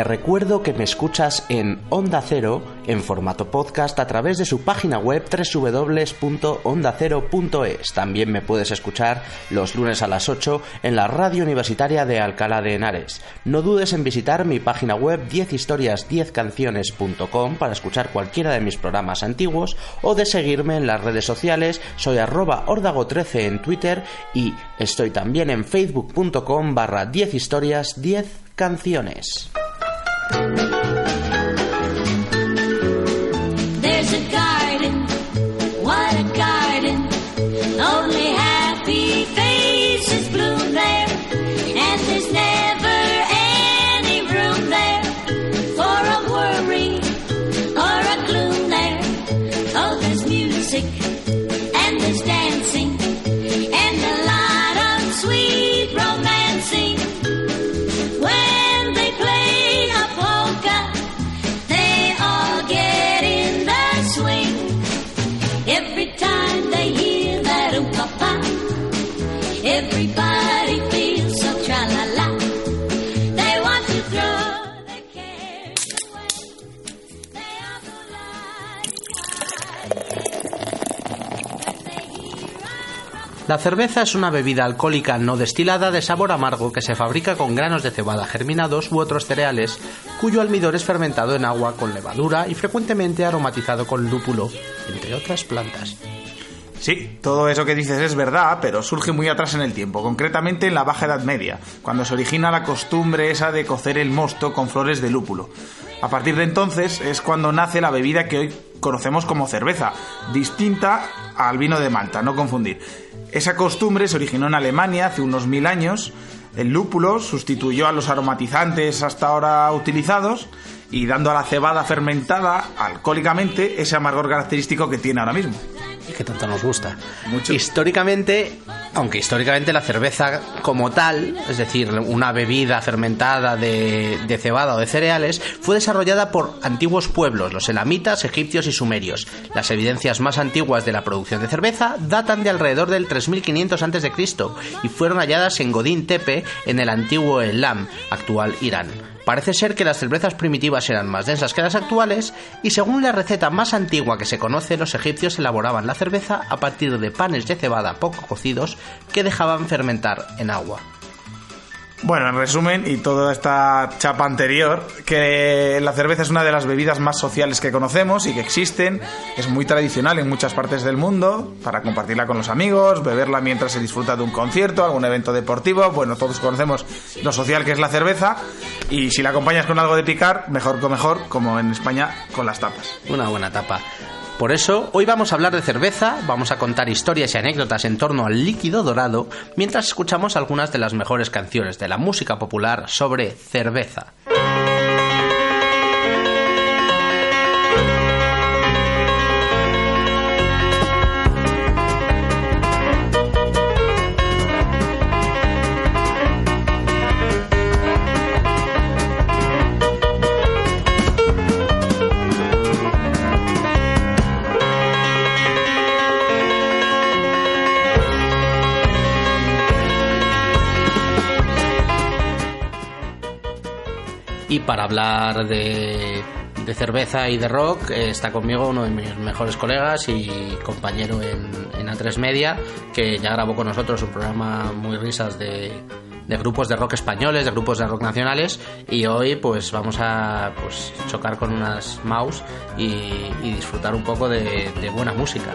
Te recuerdo que me escuchas en Onda Cero en formato podcast a través de su página web www.ondacero.es. También me puedes escuchar los lunes a las 8 en la radio universitaria de Alcalá de Henares. No dudes en visitar mi página web 10historias10canciones.com para escuchar cualquiera de mis programas antiguos o de seguirme en las redes sociales. Soy arroba ordago13 en Twitter y estoy también en facebook.com barra 10 historias 10 canciones. La cerveza es una bebida alcohólica no destilada de sabor amargo que se fabrica con granos de cebada germinados u otros cereales, cuyo almidón es fermentado en agua con levadura y frecuentemente aromatizado con lúpulo, entre otras plantas. Sí, todo eso que dices es verdad, pero surge muy atrás en el tiempo, concretamente en la Baja Edad Media, cuando se origina la costumbre esa de cocer el mosto con flores de lúpulo. A partir de entonces es cuando nace la bebida que hoy conocemos como cerveza, distinta al vino de Malta, no confundir. Esa costumbre se originó en Alemania hace unos mil años. El lúpulo sustituyó a los aromatizantes hasta ahora utilizados y dando a la cebada fermentada alcohólicamente ese amargor característico que tiene ahora mismo. Y que tanto nos gusta. Mucho. Históricamente, aunque históricamente la cerveza como tal, es decir, una bebida fermentada de, de cebada o de cereales, fue desarrollada por antiguos pueblos, los elamitas, egipcios y sumerios. Las evidencias más antiguas de la producción de cerveza datan de alrededor del 3500 a.C. y fueron halladas en Godin Tepe, en el antiguo Elam, actual Irán. Parece ser que las cervezas primitivas eran más densas que las actuales y según la receta más antigua que se conoce, los egipcios elaboraban la cerveza a partir de panes de cebada poco cocidos que dejaban fermentar en agua. Bueno, en resumen, y toda esta chapa anterior, que la cerveza es una de las bebidas más sociales que conocemos y que existen, es muy tradicional en muchas partes del mundo, para compartirla con los amigos, beberla mientras se disfruta de un concierto, algún evento deportivo, bueno, todos conocemos lo social que es la cerveza, y si la acompañas con algo de picar, mejor que mejor, como en España, con las tapas. Una buena tapa. Por eso, hoy vamos a hablar de cerveza, vamos a contar historias y anécdotas en torno al líquido dorado, mientras escuchamos algunas de las mejores canciones de la música popular sobre cerveza. Para hablar de, cerveza y de rock eh, está conmigo uno de mis mejores colegas y compañero en, en A3 Media, que ya grabó con nosotros un programa muy risas de, grupos de rock españoles, de grupos de rock nacionales y hoy pues vamos a pues, chocar con unas mouse y, disfrutar un poco de, de buena música.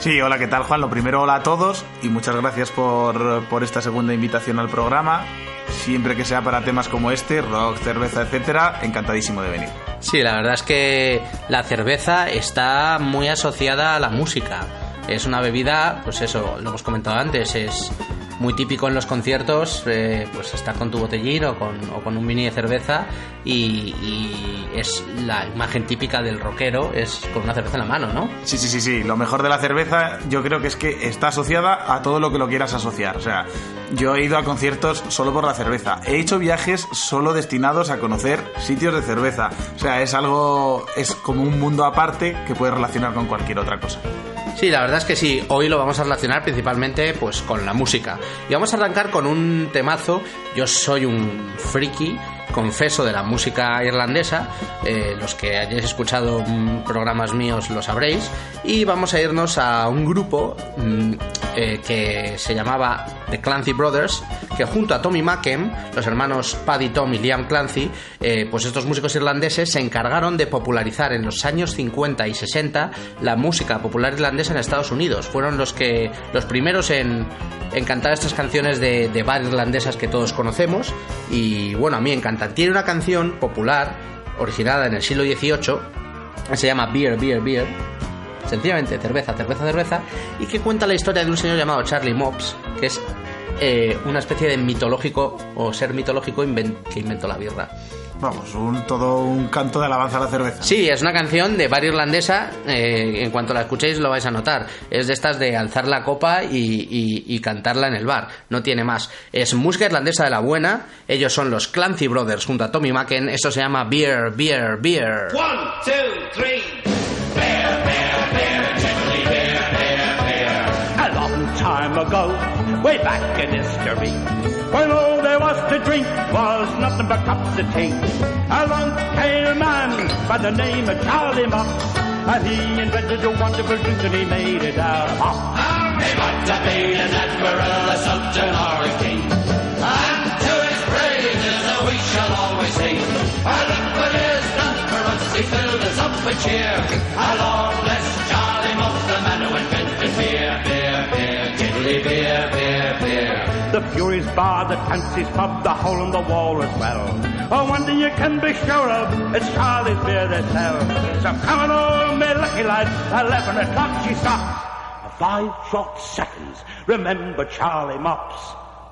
Sí, hola, ¿qué tal, Juan? Lo primero, hola a todos y muchas gracias por esta segunda invitación al programa. Siempre que sea para temas como este, rock, cerveza, etcétera, encantadísimo de venir. Sí, la verdad es que la cerveza está muy asociada a la música. Es una bebida, pues eso, lo hemos comentado antes, es muy típico en los conciertos, eh, pues estar con tu botellín o con, o con un mini de cerveza y, y es la imagen típica del rockero, es con una cerveza en la mano, ¿no? Sí, sí, sí, sí. Lo mejor de la cerveza yo creo que es que está asociada a todo lo que lo quieras asociar. O sea, yo he ido a conciertos solo por la cerveza. He hecho viajes solo destinados a conocer sitios de cerveza. O sea, es algo, es como un mundo aparte que puedes relacionar con cualquier otra cosa. Sí, la verdad es que sí. Hoy lo vamos a relacionar principalmente pues con la música. Y vamos a arrancar con un temazo. Yo soy un friki, confeso, de la música irlandesa. Eh, los que hayáis escuchado mm, programas míos lo sabréis. Y vamos a irnos a un grupo mm, eh, que se llamaba The Clancy Brothers, que junto a Tommy Macken, los hermanos Paddy Tom y Liam Clancy, eh, pues estos músicos irlandeses se encargaron de popularizar en los años 50 y 60 la música popular irlandesa en Estados Unidos. Fueron los que los primeros en, cantar estas canciones de, de bar irlandesas que todos conocemos. Y bueno, a mí me Tiene una canción popular, originada en el siglo XVIII, que se llama Beer, Beer, Beer. Sencillamente, cerveza, cerveza, cerveza. Y que cuenta la historia de un señor llamado Charlie Mops, que es eh, una especie de mitológico o ser mitológico que inventó la birra. Vamos, un, todo un canto de alabanza a la cerveza. Sí, es una canción de bar irlandesa. eh, en cuanto la escuchéis lo vais a notar. Es de estas de alzar la copa y, y- y cantarla en el bar. No tiene más. Es música irlandesa de la buena. Ellos son los Clancy Brothers junto a Tommy Macken. Esto se llama Beer, Beer, Beer. One, two, three. A long time ago, way back in history, when all there was to drink was nothing but cups of tea. Along came a man by the name of Charlie Mops, and he invented a wonderful drink and he made it out of hops. He might have been an admiral, a sultan, or a king. And to his praises uh, we shall always sing. Our look what he done for us, he filled us up with cheer. Our Lord bless Charlie Moss, the man who invented beer, beer, beer, tiddly beer, beer, beer. The Furies Bar, the Clancy's Pub, the Hole in the Wall as well. Oh, one thing you can be sure of, it's Charlie's beer they sell. So come on, all me lucky lads, 11 o'clock she stops. Five short seconds, remember Charlie Mops.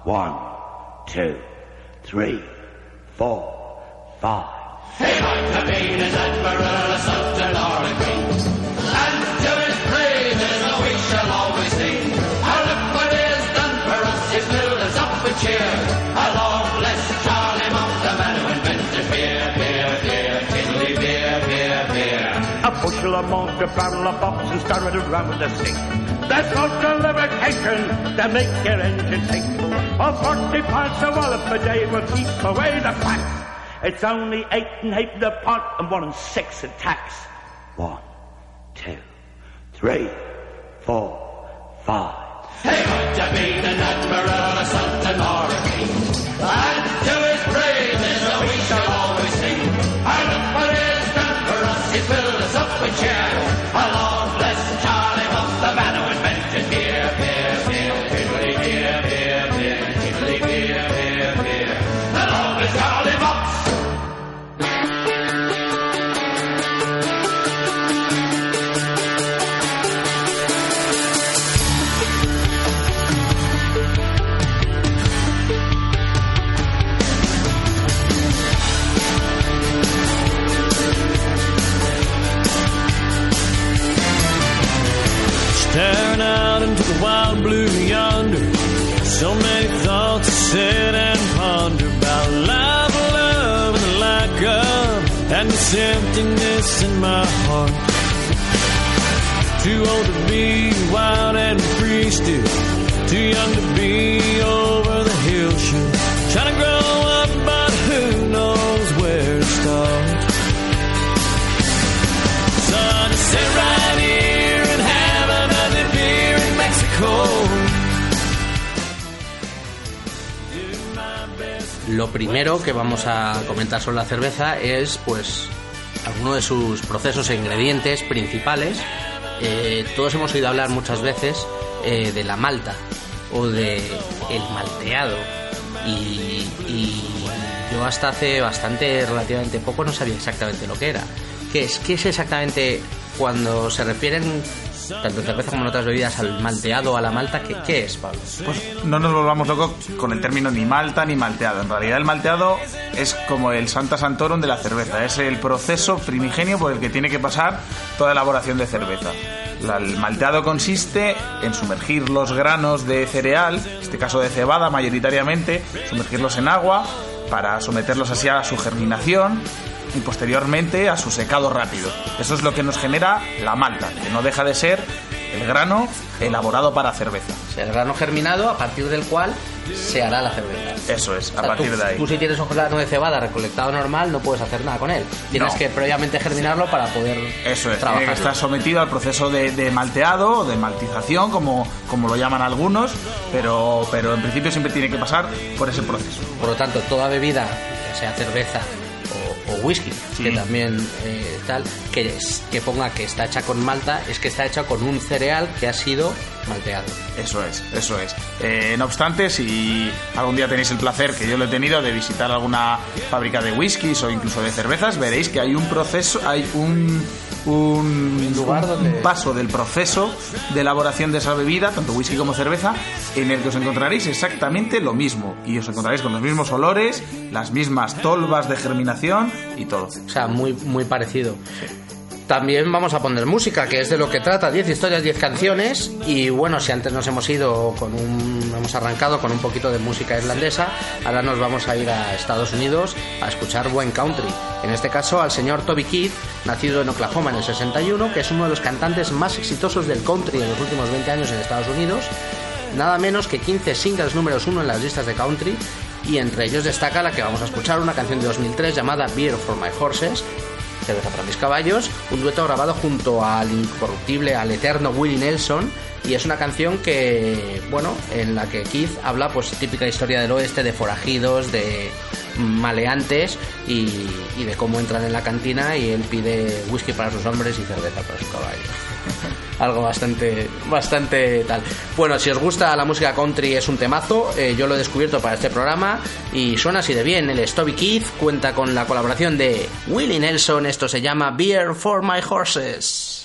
One, two, three, four, five. He might have been an admiral, a sultan, or a king. And to his praises we shall always sing. A bushel of malt, a barrel of box, and it around with a stick. That's not lubrication to make your engine tick. Oh, 40 pints of wallop a day will keep away the fat. It's only eight and eight the pot and one and six tax. One, two, three, four, five. He might have been an admiral, a sultan, or. And to his praises He's filling us up with jazz. A comentar sobre la cerveza es, pues, alguno de sus procesos e ingredientes principales. Eh, todos hemos oído hablar muchas veces eh, de la malta o de el malteado y, y yo hasta hace bastante relativamente poco no sabía exactamente lo que era. ¿Qué es? ¿Qué es exactamente cuando se refieren tanto cerveza como en otras bebidas al malteado a la malta? ¿Qué, qué es, Pablo? Pues no nos volvamos locos con el término ni malta ni malteado. En realidad el malteado es como el Santa Santorum de la cerveza. Es el proceso primigenio por el que tiene que pasar toda elaboración de cerveza. El malteado consiste en sumergir los granos de cereal, en este caso de cebada mayoritariamente, sumergirlos en agua para someterlos así a su germinación y posteriormente a su secado rápido. Eso es lo que nos genera la malta, que no deja de ser el grano elaborado para cerveza. El grano germinado a partir del cual se hará la cerveza. Eso es, O a sea, partir tú, de ahí. Tú si tienes un grano de cebada recolectado normal no puedes hacer nada con él. Tienes No. que previamente germinarlo para poder Eso es, trabajar. que estar sometido al proceso de, de malteado o de maltización, como, como lo llaman algunos, pero, pero en principio siempre tiene que pasar por ese proceso. Por lo tanto, toda bebida, ya sea cerveza o, whisky, Sí. que también eh, tal, que, es- que ponga que está hecha con malta, es que está hecha con un cereal que ha sido malteado. Eso es, eso es. Eh, no obstante, si algún día tenéis el placer, que yo lo he tenido, de visitar alguna fábrica de whiskies o incluso de cervezas, veréis que hay un proceso, hay un, un, lugar un donde- paso del proceso de elaboración de esa bebida, tanto whisky como cerveza, en el que os encontraréis exactamente lo mismo. Y os encontraréis con los mismos olores, las mismas tolvas de germinación y todo. O sea, muy, muy parecido. También vamos a poner música, que es de lo que trata, 10 historias, 10 canciones. Y bueno, si antes nos hemos ido con un. hemos arrancado con un poquito de música irlandesa, ahora nos vamos a ir a Estados Unidos a escuchar buen country. En este caso al señor Toby Keith, nacido en Oklahoma en el 61, que es uno de los cantantes más exitosos del country en los últimos 20 años en Estados Unidos. Nada menos que 15 singles números uno en las listas de country. Y entre ellos destaca la que vamos a escuchar, una canción de 2003 llamada Beer for My Horses, Cerveza para mis caballos, un dueto grabado junto al incorruptible, al eterno Willie Nelson, y es una canción que, bueno, en la que Keith habla, pues, típica historia del oeste, de forajidos, de maleantes, y, y de cómo entran en la cantina y él pide whisky para sus hombres y cerveza para sus caballos. Algo bastante, bastante tal. Bueno, si os gusta la música country es un temazo, eh, yo lo he descubierto para este programa y suena así de bien. El Stubby Keith cuenta con la colaboración de Willie Nelson, esto se llama Beer for My Horses.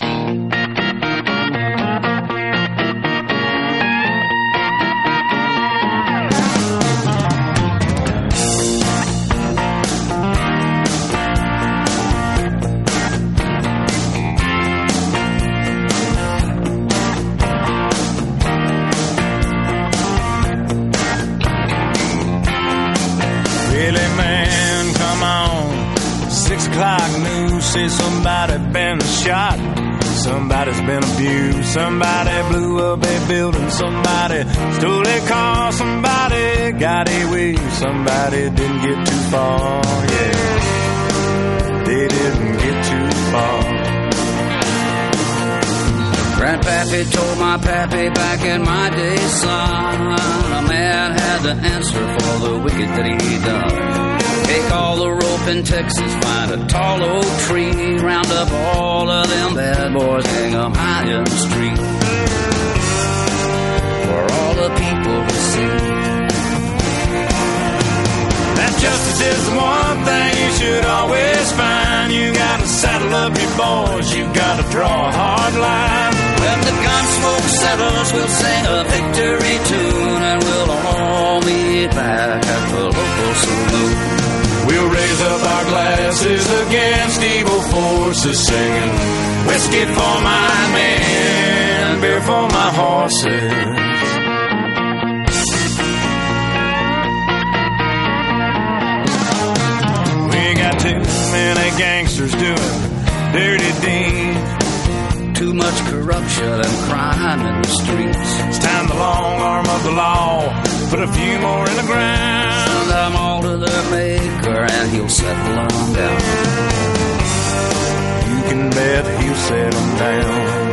Somebody's been abused. Somebody blew up a building. Somebody stole a car. Somebody got away. Somebody didn't get too far. Yeah, they didn't get too far. Grandpappy told my pappy back in my day, son, a man had to answer for the wicked that he done. Take all the rope in Texas, find a tall oak tree, round up all of them bad boys, hang 'em high in the street. For all the people to see. That justice is the one thing you should always find. You gotta saddle up your boys. You gotta draw a hard line. When the gun smoke settles, we'll sing a victory tune and we'll all meet back at the local saloon. We'll raise up our glasses against evil forces, singing whiskey for my men, beer for my horses. We got too many gangsters doing dirty deeds. Too much corruption and crime in the streets. It's time the long arm of the law put a few more in the ground. Them all to their maker and he'll settle them down. You can bet he'll settle down.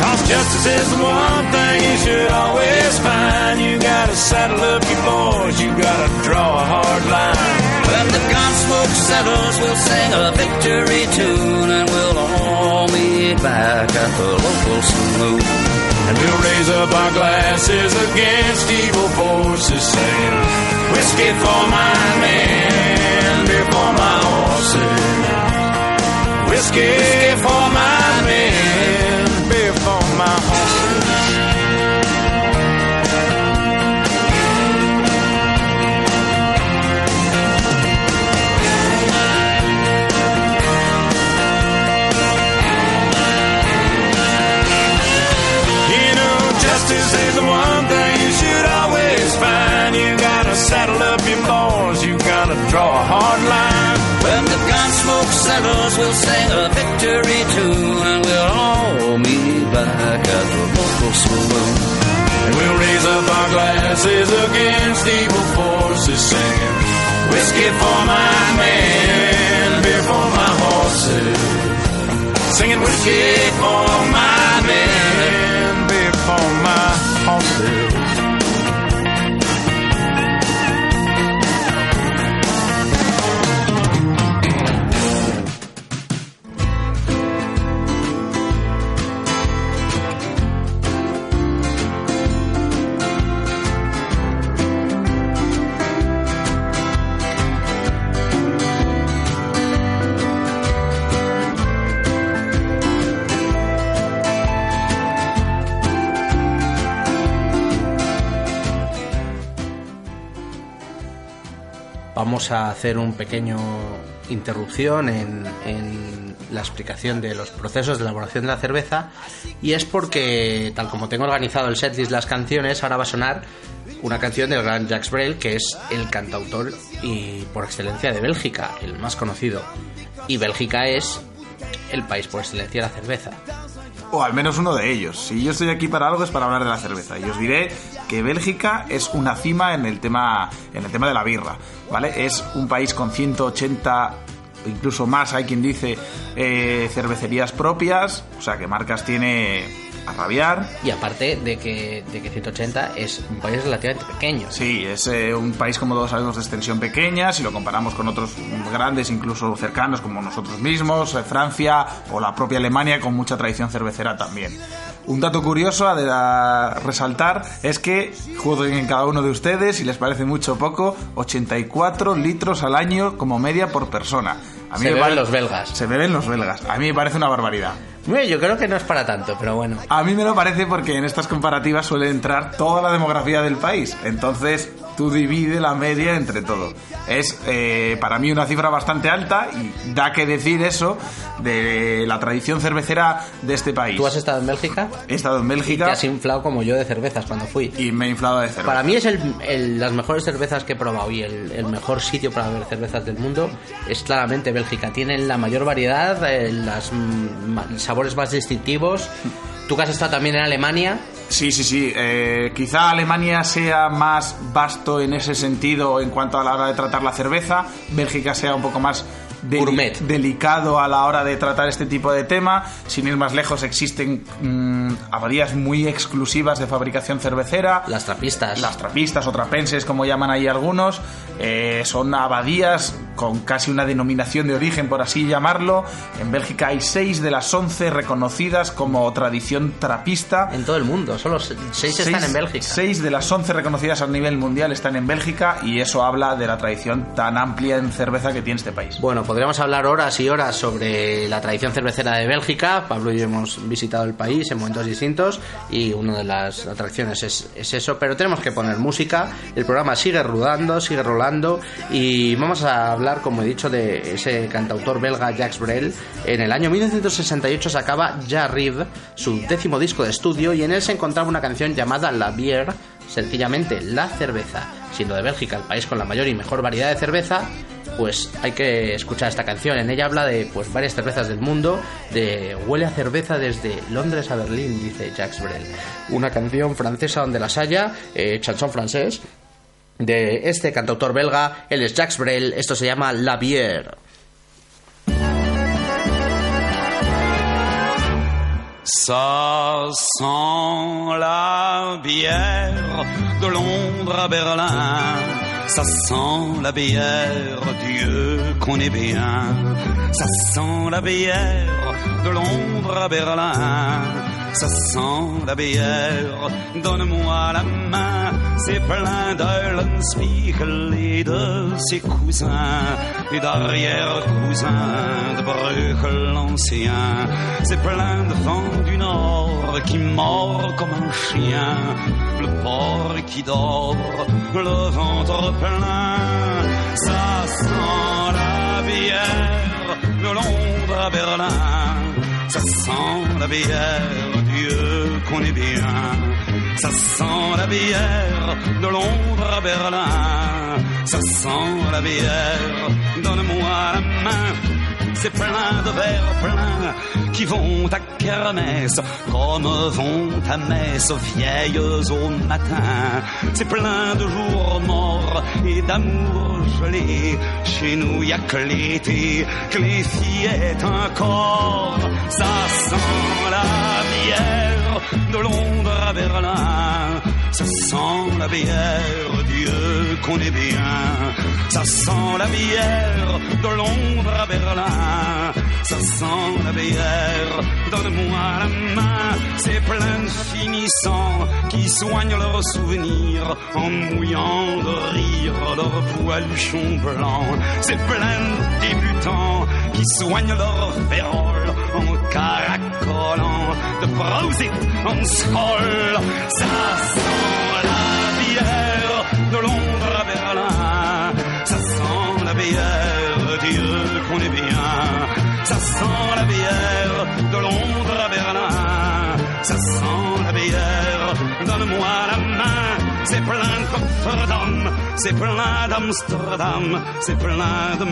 Cause justice is the one thing you should always find. you gotta saddle up your boys, you gotta draw a hard line. When the gun smoke settles, we'll sing a victory tune and we'll all meet back at the local saloon. And we'll raise up our glasses against evil forces, saying, Whiskey for my men, beer for my horses. Whiskey for saddle up your boys, you gotta draw a hard line. When the gun smoke settles, we'll sing a victory tune and we'll all meet back at the local saloon. And we'll raise up our glasses against evil forces, singing whiskey for my men, beer for my horses. Singing whiskey for my Vamos a hacer un pequeño interrupción en, en la explicación de los procesos de elaboración de la cerveza y es porque tal como tengo organizado el setlist las canciones ahora va a sonar una canción del gran Jacques Brel que es el cantautor y por excelencia de Bélgica el más conocido y Bélgica es el país por excelencia de la cerveza O al menos uno de ellos. Si yo estoy aquí para algo es para hablar de la cerveza. Y os diré que Bélgica es una cima en el tema, en el tema de la birra. ¿Vale? Es un país con 180 incluso más, hay quien dice, eh, cervecerías propias. O sea que marcas tiene a rabiar. y aparte de que, de que 180 es un país relativamente pequeño Sí, es eh, un país como todos sabemos de extensión pequeña, si lo comparamos con otros grandes, incluso cercanos como nosotros mismos, eh, Francia o la propia Alemania con mucha tradición cervecera también. Un dato curioso a, de- resaltar es que juzguen en cada uno de ustedes, si les parece mucho o poco, 84 litros al año como media por persona. A Se me beben pare- los belgas. Se beben los belgas. A mí me parece una barbaridad. Yo creo que no es para tanto pero bueno A mí me lo parece porque en estas comparativas suele entrar toda la demografía del país. Entonces tú divide la media entre todo. Es eh, para mí una cifra bastante alta y da que decir eso de la tradición cervecera de este país. ¿Tú has estado en Bélgica? He estado en Y te Bélgica has inflado como yo de cervezas cuando fui. y me he inflado de cerveza. Para mí es el, el- las mejores cervezas que he probado y el, el mejor sitio para beber cervezas del mundo es claramente Bélgica. Tienen la mayor variedad, eh, los sabores más distintivos. Tú que has estado también en Alemania, Sí, sí, sí. Eh, quizá Alemania sea más vasto en ese sentido en cuanto a la hora de tratar la cerveza. Bélgica sea un poco más Gourmet. delicado a la hora de tratar este tipo de tema. Sin ir más lejos, existen mm, abadías muy exclusivas de fabricación cervecera. las trapistas. Las trapistas o trapenses, como llaman ahí algunos, eh, son abadías con casi una denominación de origen, por así llamarlo. En Bélgica hay seis de las once reconocidas como tradición trapista. En todo el mundo, solo se- seis, están en Bélgica. Seis de las once reconocidas a nivel mundial están en Bélgica y eso habla de la tradición tan amplia en cerveza que tiene este país. Bueno, podríamos hablar horas y horas sobre la tradición cervecera de Bélgica. Pablo y yo hemos visitado el país en momentos distintos y una de las atracciones es, es eso. Pero tenemos que poner música. El programa sigue rodando, sigue rolando y vamos a hablar, como he dicho, de ese cantautor belga Jacques Brel. En el año 1968 sacaba J'arrive, su décimo disco de estudio y en él se encontraba una canción llamada La Bière, sencillamente La Cerveza. Siendo de Bélgica el país con la mayor y mejor variedad de cerveza, pues hay que escuchar esta canción. En ella habla de pues varias cervezas del mundo, de huele a cerveza desde Londres a Berlín, dice Jacques Brel. Una canción francesa donde las haya, eh, chanson francés, de este cantautor belga, él es Jacques Brel, esto se llama La Bière. Ça sent la bière de Londres à Berlin. Ça sent la bière, Dieu qu'on est bien. Ça sent la bière de Londres à Berlin. Ça sent la bière, donne-moi la main. C'est plein d'Eulenspiegel et de ses cousins et d'arrière-cousins de Bruegel l'ancien. C'est plein de vent du nord qui mord comme un chien. Le porc qui dort, le ventre plein. Ça sent la bière de Londres à Berlin. Ça sent la bière, Dieu qu'on est bien. Ça sent la bière de Londres à Berlin. Ça sent la bière, donne-moi la main. C'est plein de verres pleins qui vont à kermesse comme vont à messe vieilles au matin. C'est plein de jours morts et d'amour gelé. Chez nous y a que l'été, que les fillettes encore. Ça sent la bière de Londres à Berlin. Ça sent la bière, Dieu qu'on est bien. Ça sent la bière de Londres à Berlin. Ça sent la bière, donne-moi la main. C'est plein de finissants qui soignent leurs souvenirs en mouillant de rire leurs poiluchons blancs. C'est plein de débutants qui soignent leurs féroles en caracolant de Prosit en sol. Ça sent la bière de Londres à Berlin. Ça sent la bière, Dieu qu'on est bien. Ça sent la bière de Londres à Berlin. Ça sent la bière, donne-moi la. C'est plein d'hommes, c'est plein d'Amsterdam, c'est plein de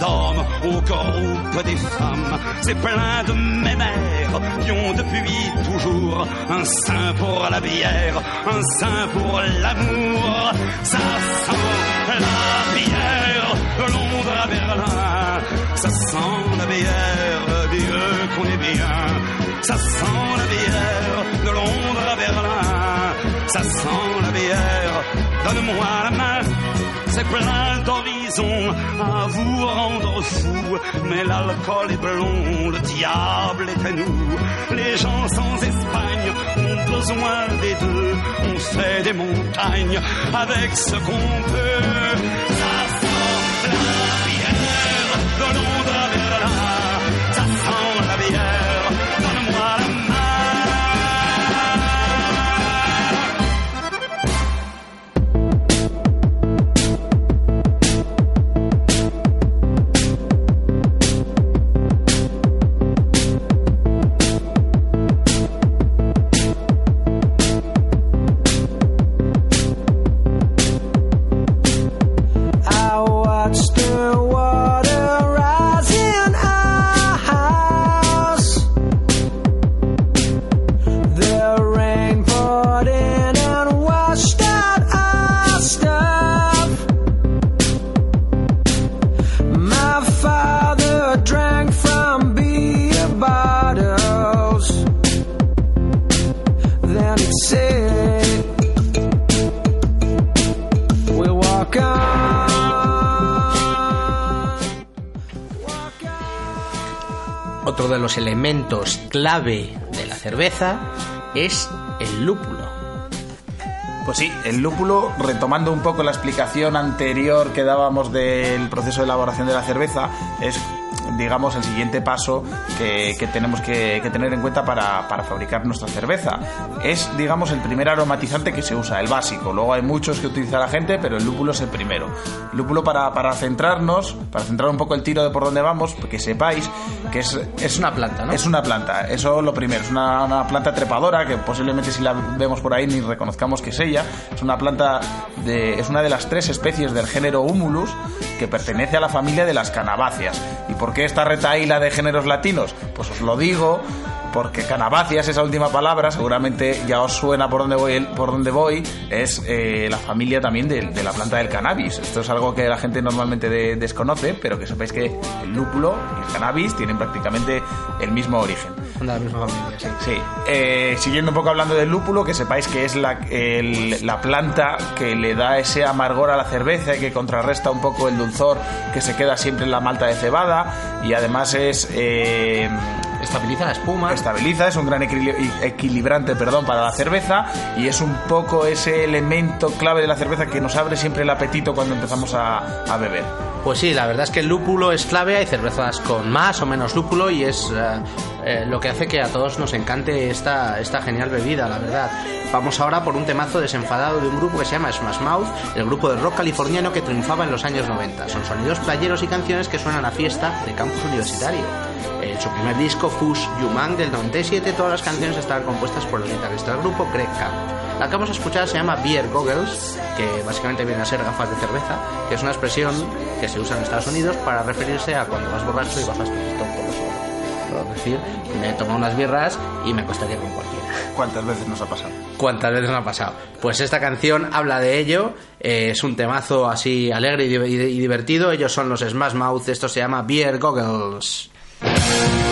d'hommes au groupe des femmes. C'est plein de mémères qui ont depuis toujours un sein pour la bière, un sein pour l'amour. Ça sent la bière de Londres à Berlin. Ça sent la bière, Dieu qu'on est bien. Ça sent la bière de Londres à Berlin. Ça sent la bière, donne-moi la main. C'est plein d'horizons à vous rendre fou. Mais l'alcool est blond, le diable est à nous. Les gens sans Espagne ont besoin des deux. On fait des montagnes avec ce qu'on peut. Clave de la cerveza es el lúpulo. Pues sí, el lúpulo, retomando un poco la explicación anterior que dábamos del proceso de elaboración de la cerveza, es digamos el siguiente paso que, que tenemos que, que tener en cuenta para, para fabricar nuestra cerveza. Es digamos el primer aromatizante que se usa, el básico. Luego hay muchos que utiliza la gente, pero el lúpulo es el primero. El lúpulo para, para centrarnos, para centrar un poco el tiro de por dónde vamos, que sepáis que es, es una planta, ¿no? Es una planta, eso lo primero. Es una, una planta trepadora que posiblemente si la vemos por ahí ni reconozcamos que es ella. Es una planta de, es una de las tres especies del género Humulus que pertenece a la familia de las canabáceas. ¿Y por qué esta retaíla de géneros latinos? Pues os lo digo porque Canabacias, esa última palabra, seguramente ya os suena por donde voy, por donde voy es eh, la familia también de, de la planta del cannabis. Esto es algo que la gente normalmente de- desconoce, pero que sepáis que el lúpulo y el cannabis tienen prácticamente el mismo origen. La misma familia, sí. Sí, eh, siguiendo un poco hablando del lúpulo, que sepáis que es la, el- la planta que le da ese amargor a la cerveza y que contrarresta un poco el dulzor que se queda siempre en la malta de cebada y además es... eh, Estabiliza la espuma. estabiliza, es un gran equili- equilibrante perdón, para la cerveza y es un poco ese elemento clave de la cerveza que nos abre siempre el apetito cuando empezamos a, a beber. Pues sí, la verdad es que el lúpulo es clave, hay cervezas con más o menos lúpulo y es eh, eh, lo que hace que a todos nos encante esta, esta genial bebida, la verdad. Vamos ahora por un temazo desenfadado de un grupo que se llama Smash Mouth, el grupo de rock californiano que triunfaba en los años 90. Son sonidos playeros y canciones que suenan a fiesta de campus universitario. En su primer disco, Fush Yumang del 97, todas las canciones estaban compuestas por el guitarrista del grupo, Greg Camp. La que vamos a escuchar se llama Beer Goggles, que básicamente viene a ser gafas de cerveza, que es una expresión que se usa en Estados Unidos para referirse a cuando vas borracho y bajas los suelo. Es decir, me he tomado unas birras y me acostaría con cualquiera. ¿Cuántas veces nos ha pasado? ¿Cuántas veces me ha pasado? Pues esta canción habla de ello, eh, es un temazo así alegre y- y divertido, ellos son los Smash Mouth, esto se llama Beer Goggles. Thank you.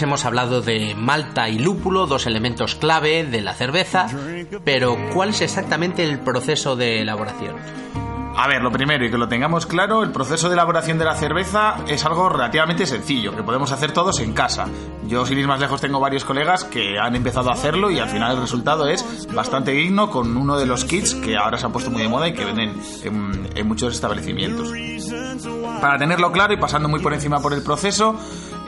Hemos hablado de malta y lúpulo, dos elementos clave de la cerveza, pero ¿cuál es exactamente el proceso de elaboración? A ver, lo primero, y que lo tengamos claro, el proceso de elaboración de la cerveza es algo relativamente sencillo, que podemos hacer todos en casa. Yo, sin ir más lejos, tengo varios colegas que han empezado a hacerlo y al final el resultado es bastante digno con uno de los kits que ahora se han puesto muy de moda y que venden en, en muchos establecimientos. Para tenerlo claro y pasando muy por encima por el proceso,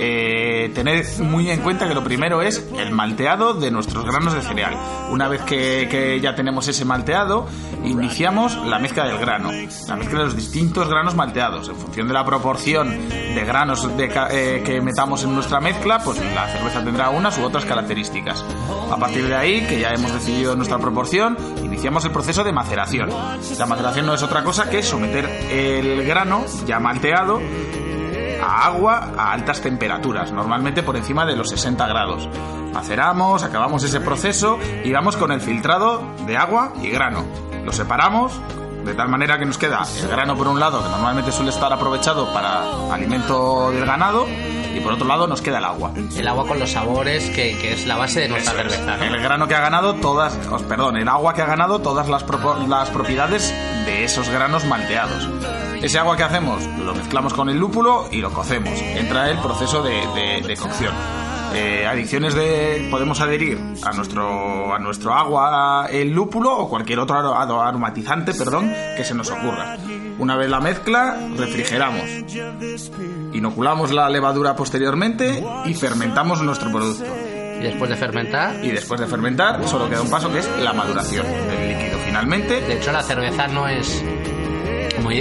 Eh, tened muy en cuenta que lo primero es el malteado de nuestros granos de cereal. Una vez que, que ya tenemos ese malteado, iniciamos la mezcla del grano, la mezcla de los distintos granos malteados. En función de la proporción de granos eh, que metamos en nuestra mezcla, pues la cerveza tendrá unas u otras características. A partir de ahí, que ya hemos decidido nuestra proporción, iniciamos el proceso de maceración. La maceración no es otra cosa que someter el grano ya malteado a agua a altas temperaturas, normalmente por encima de los 60 grados. Maceramos, acabamos ese proceso y vamos con el filtrado de agua y grano. Lo separamos de tal manera que nos queda el grano por un lado, que normalmente suele estar aprovechado para alimento del ganado, y por otro lado nos queda el agua. El agua con los sabores, que, que es la base de nuestra Eso es. cerveza, ¿no? El grano que ha ganado todas, os- perdón, el agua que ha ganado todas las, propo- las propiedades de esos granos malteados. Ese agua que hacemos lo mezclamos con el lúpulo y lo cocemos. Entra el proceso de, de- de cocción. Eh, adiciones de podemos adherir a nuestro a nuestro agua el lúpulo o cualquier otro aro- aro- aromatizante, perdón, que se nos ocurra. Una vez la mezcla, refrigeramos. Inoculamos la levadura posteriormente y fermentamos nuestro producto. Y después de fermentar, Y después de fermentar, solo queda un paso que es la maduración del líquido. Finalmente, de hecho la cerveza no es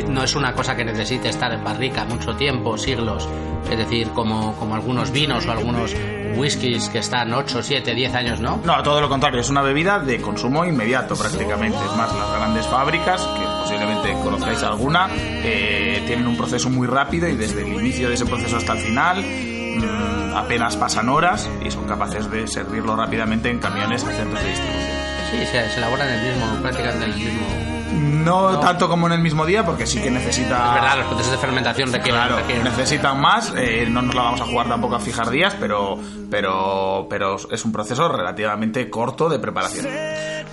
no es una cosa que necesite estar en barrica mucho tiempo, siglos. Es decir, como, como algunos vinos o algunos whiskies que están 8, 7, 10 años, ¿no? no, todo lo contrario, es una bebida de consumo inmediato prácticamente. Es más, las grandes fábricas, que posiblemente conozcáis alguna, eh, tienen un proceso muy rápido y desde el inicio de ese proceso hasta el final mm, apenas pasan horas y son capaces de servirlo rápidamente en camiones a centros de distribución. Sí, se, se elabora en el mismo, prácticamente en el mismo. No, No. tanto como en el mismo día, porque sí que necesita... Es verdad, los procesos de fermentación requieren. Claro, requieren- necesitan más, eh, no nos la vamos a jugar tampoco a fijar días, pero, pero, pero es un proceso relativamente corto de preparación.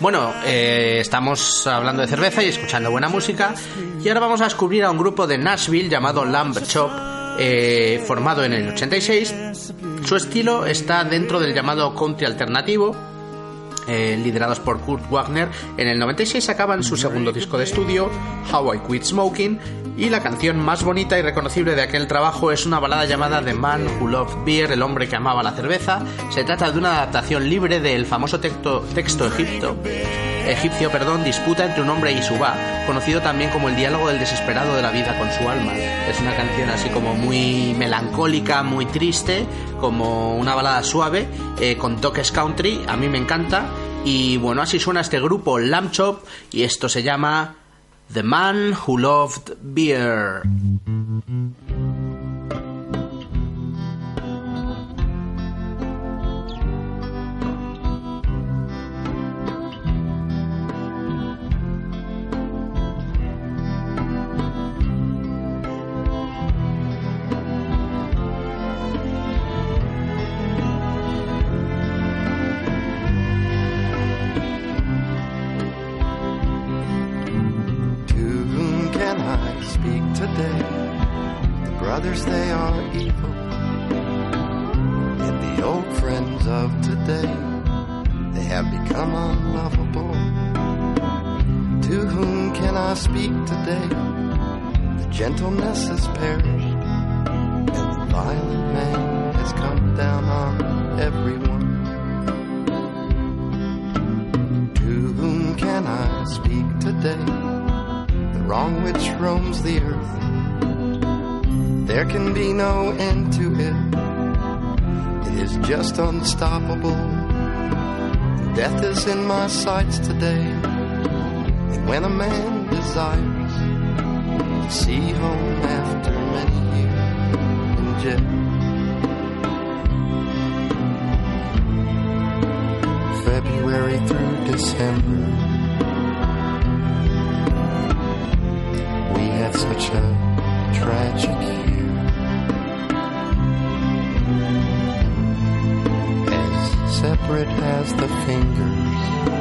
Bueno, eh, estamos hablando de cerveza y escuchando buena música. Y ahora vamos a descubrir a un grupo de Nashville llamado Lamb Chop, eh, formado en el 86. Su estilo está dentro del llamado country alternativo. Eh, liderados por Kurt Wagner, en el 96 sacaban su segundo disco de estudio, How I Quit Smoking, y la canción más bonita y reconocible de aquel trabajo es una balada llamada The Man Who Loved Beer, el hombre que amaba la cerveza. Se trata de una adaptación libre del famoso texto, texto egipto, egipcio perdón, disputa entre un hombre y su va, conocido también como el diálogo del desesperado de la vida con su alma. Es una canción así como muy melancólica, muy triste, como una balada suave, eh, con toques country, a mí me encanta. Y bueno, así suena este grupo Lamb Chop y esto se llama The Man Who Loved Beer. My sights today. When a man desires to see home after many years in jail, February through December. We had such a tragic year. As separate as the fingers,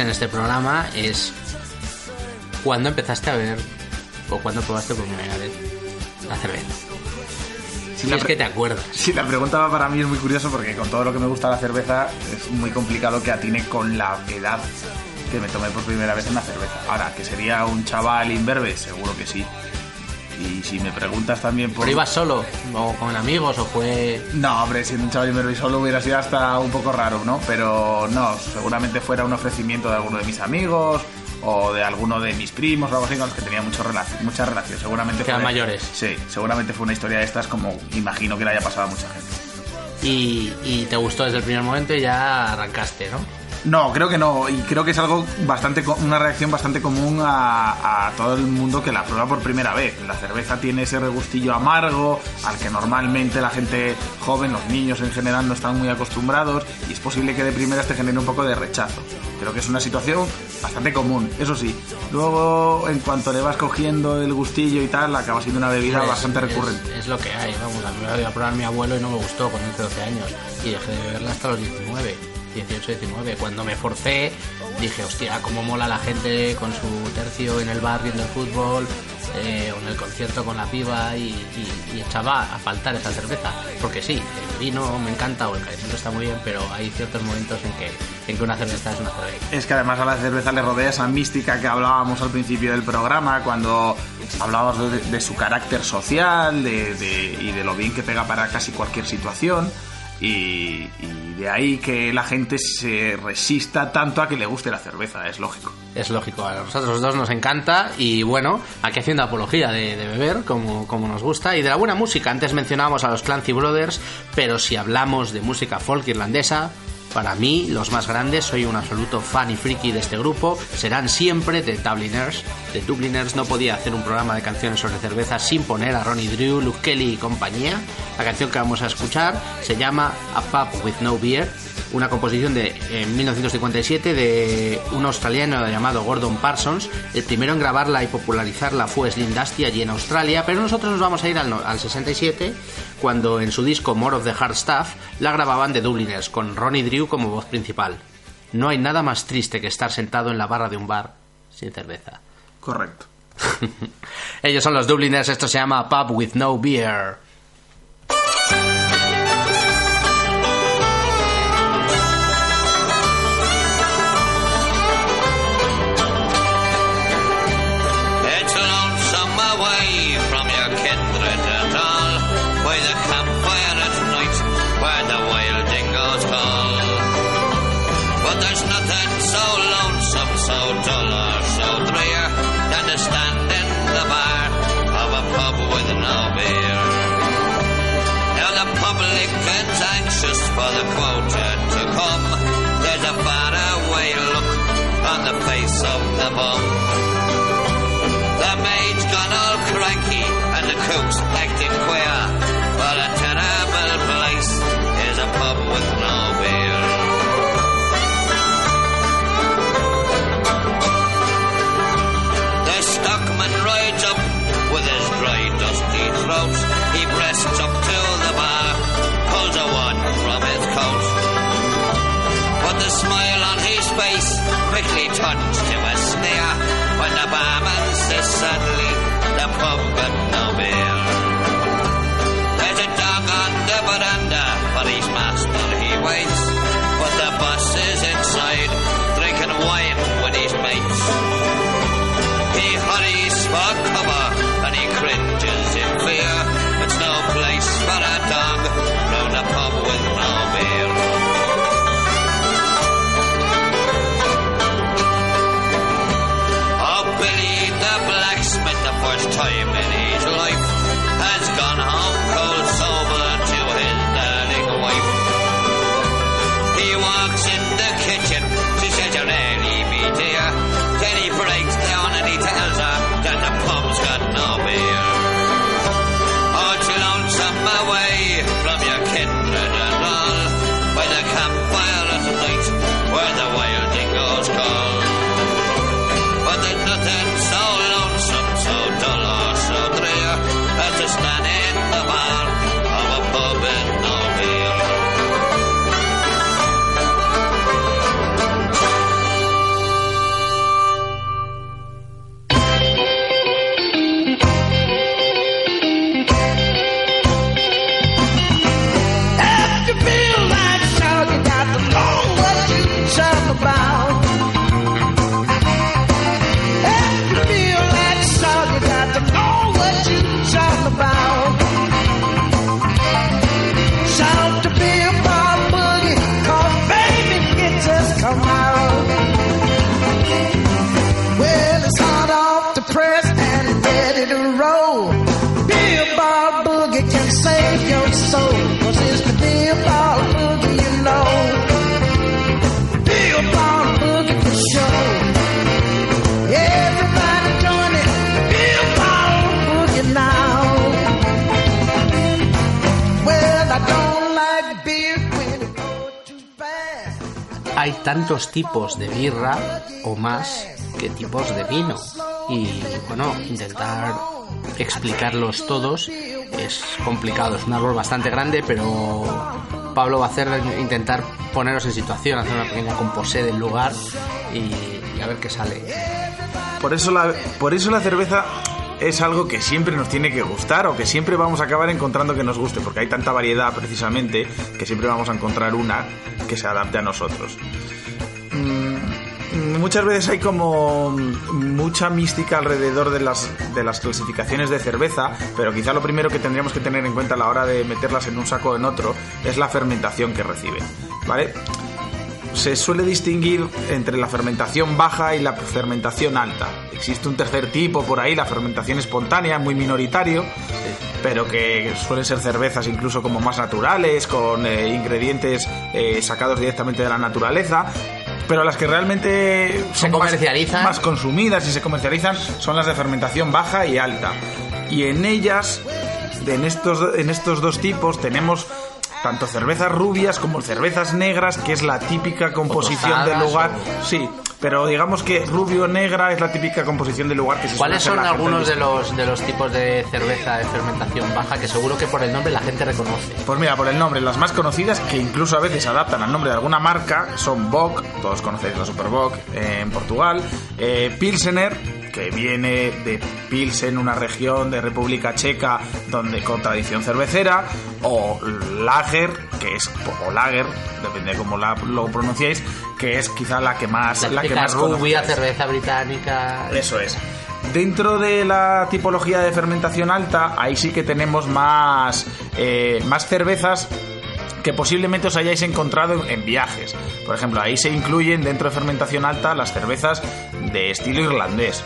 en este programa es ¿cuándo empezaste a ver o cuándo probaste por primera vez la cerveza? Si la es que te acuerdas. Sí, la pregunta para mí es muy curioso porque con todo lo que me gusta la cerveza es muy complicado que atine con la edad que me tomé por primera vez una cerveza. Ahora, que sería un chaval imberbe, seguro que sí. Y si me preguntas también por... ¿Pero ibas solo o con amigos o fue...? No, hombre, siendo un chaval imberbe solo hubiera sido hasta un poco raro, ¿no? Pero no, seguramente fuera un ofrecimiento de alguno de mis amigos o de alguno de mis primos o algo así con los que tenía mucho relac- mucha relación. Seguramente Que eran fue- mayores. Sí, seguramente fue una historia de estas como imagino que le haya pasado a mucha gente. Y, y te gustó desde el primer momento y ya arrancaste, ¿no? No, creo que no, y creo que es algo bastante, una reacción bastante común a, a todo el mundo que la prueba por primera vez. La cerveza tiene ese regustillo amargo al que normalmente la gente joven, los niños en general, no están muy acostumbrados y es posible que de primeras te genere un poco de rechazo. Creo que es una situación bastante común, eso sí. Luego, en cuanto le vas cogiendo el gustillo y tal, acaba siendo una bebida Pues, bastante recurrente. Es, lo que hay, vamos. A mí me la iba a probar mi abuelo y no me gustó con 11 12 años. Y dejé de beberla hasta los 19, 18, 19. Cuando me forcé, dije, hostia, cómo mola la gente con su tercio en el bar viendo el fútbol, eh, en el concierto con la piba y, y- y echaba a faltar esa cerveza. Porque sí, el vino me encanta o el calentamiento está muy bien, pero hay ciertos momentos en que, en que una cerveza es una cerveza. Es que además a la cerveza le rodea esa mística que hablábamos al principio del programa, cuando hablábamos de, de su carácter social de- de- y de lo bien que pega para casi cualquier situación. Y, y de ahí que la gente se resista tanto a que le guste la cerveza, es lógico. Es lógico, a nosotros dos nos encanta y bueno, aquí haciendo apología de, beber como, como nos gusta y de la buena música. Antes mencionábamos a los Clancy Brothers, pero si hablamos de música folk irlandesa, para mí los más grandes, soy un absoluto fan y friki de este grupo, serán siempre The Dubliners. The Dubliners no podía hacer un programa de canciones sobre cerveza sin poner a Ronnie Drew, Luke Kelly y compañía. La canción que vamos a escuchar se llama A Pub with No Beer una composición de en 1957 de un australiano llamado Gordon Parsons. El primero en grabarla y popularizarla fue Slim Dusty allí en Australia, pero nosotros nos vamos a ir al, al 67, cuando en su disco More of the Hard Stuff la grababan de Dubliners, con Ronnie Drew como voz principal. No hay nada más triste que estar sentado en la barra de un bar sin cerveza. Correcto. Ellos son los Dubliners, esto se llama Pub with No Beer. Time Just that tantos tipos de birra o más que tipos de vino. Y bueno, intentar explicarlos todos es complicado, es un árbol bastante grande, pero Pablo va a hacer intentar ponernos en situación, hacer una pequeña composé del lugar y, y a ver qué sale. Por eso, la, por eso la cerveza es algo que siempre nos tiene que gustar o que siempre vamos a acabar encontrando que nos guste, porque hay tanta variedad precisamente que siempre vamos a encontrar una que se adapte a nosotros. Mm, Muchas veces hay como mucha mística alrededor de las, de las clasificaciones de cerveza, pero quizá lo primero que tendríamos que tener en cuenta a la hora de meterlas en un saco o en otro es la fermentación que reciben. ¿Vale? se suele distinguir entre la fermentación baja y la fermentación alta. Existe un tercer tipo por ahí, la fermentación espontánea, muy minoritario, pero que suelen ser cervezas incluso como más naturales, con eh, ingredientes eh, sacados directamente de la naturaleza. Pero las que realmente Se son más- comercializan. más consumidas y se comercializan son las de fermentación baja y alta. Y en ellas, en estos, en estos dos tipos, tenemos tanto cervezas rubias como cervezas negras, que es la típica composición del lugar. o- Sí, pero digamos que rubio-negra es la típica composición del lugar que se ¿Cuáles son algunos de los, de los tipos de cerveza de fermentación baja que seguro que por el nombre la gente reconoce? Pues mira, por el nombre, las más conocidas, que incluso a veces adaptan al nombre de alguna marca, son Bock, todos conocéis la Super Bock eh, en Portugal, eh, Pilsener, que viene de Pilsen, una región de República Checa donde con tradición cervecera, o Lager, que es, o Lager, depende de cómo la- lo pronunciéis, que es quizá la que más, La, la que más rubia, cerveza británica. Eso es. Dentro de la tipología de fermentación alta, ahí sí que tenemos más, eh, más cervezas que posiblemente os hayáis encontrado en, en viajes. Por ejemplo, ahí se incluyen dentro de fermentación alta las cervezas de estilo irlandés.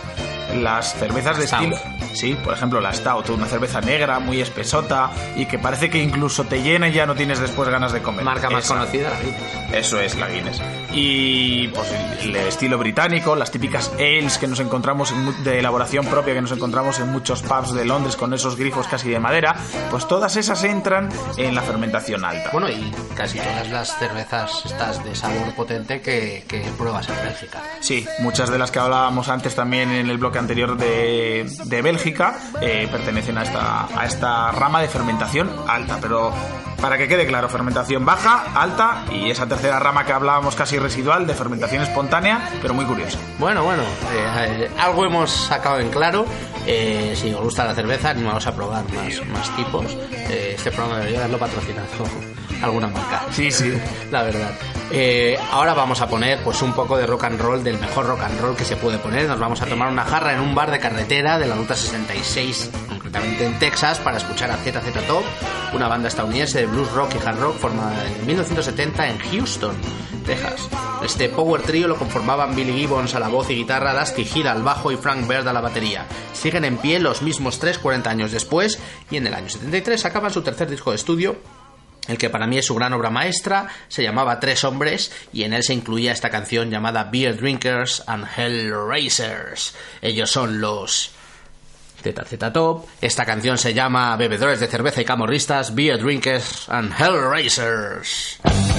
Las cervezas de Stout. estilo... Sí, por ejemplo la Stout, una cerveza negra, muy espesota y que parece que incluso te llena y ya no tienes después ganas de comer. Marca más Esa. conocida, la Guinness. Eso es la Guinness. Y pues el, estilo británico, las típicas ales que nos encontramos en de elaboración propia que nos encontramos en muchos pubs de Londres con esos grifos casi de madera, pues todas esas entran en la fermentación alta. Bueno, y casi todas las cervezas estas de sabor potente que, que pruebas en Bélgica. Sí, muchas de las que hablábamos antes también en el bloque anterior de, de Bélgica eh, pertenecen a esta, a esta rama de fermentación alta, pero para que quede claro, fermentación baja, alta y esa tercera rama que hablábamos casi residual de fermentación espontánea, pero muy curiosa. Bueno, bueno, eh, eh, algo hemos sacado en claro. Si os gusta la cerveza, animaos a probar más, más tipos. Este programa debería haberlo patrocinado alguna marca. Sí, sí. La verdad. Eh, ahora vamos a poner pues un poco de rock and roll, del mejor rock and roll que se puede poner. Nos vamos a tomar una jarra en un bar de carretera de la Ruta 66, concretamente en Texas, para escuchar a ZZ Top, una banda estadounidense de blues rock y hard rock formada en 1970 en Houston, Texas. Este power trio lo conformaban Billy Gibbons a la voz y guitarra, Dusty Hill al bajo y Frank Bird a la batería. Siguen en pie los mismos tres 40 años después y en el año 73 acaban su tercer disco de estudio el que para mí es su gran obra maestra, se llamaba Tres Hombres y en él se incluía esta canción llamada Beer Drinkers and Hellraisers. Ellos son los ZZ Top. Esta canción se llama Bebedores de cerveza y camorristas, Beer Drinkers and Hellraisers. Hellraiser,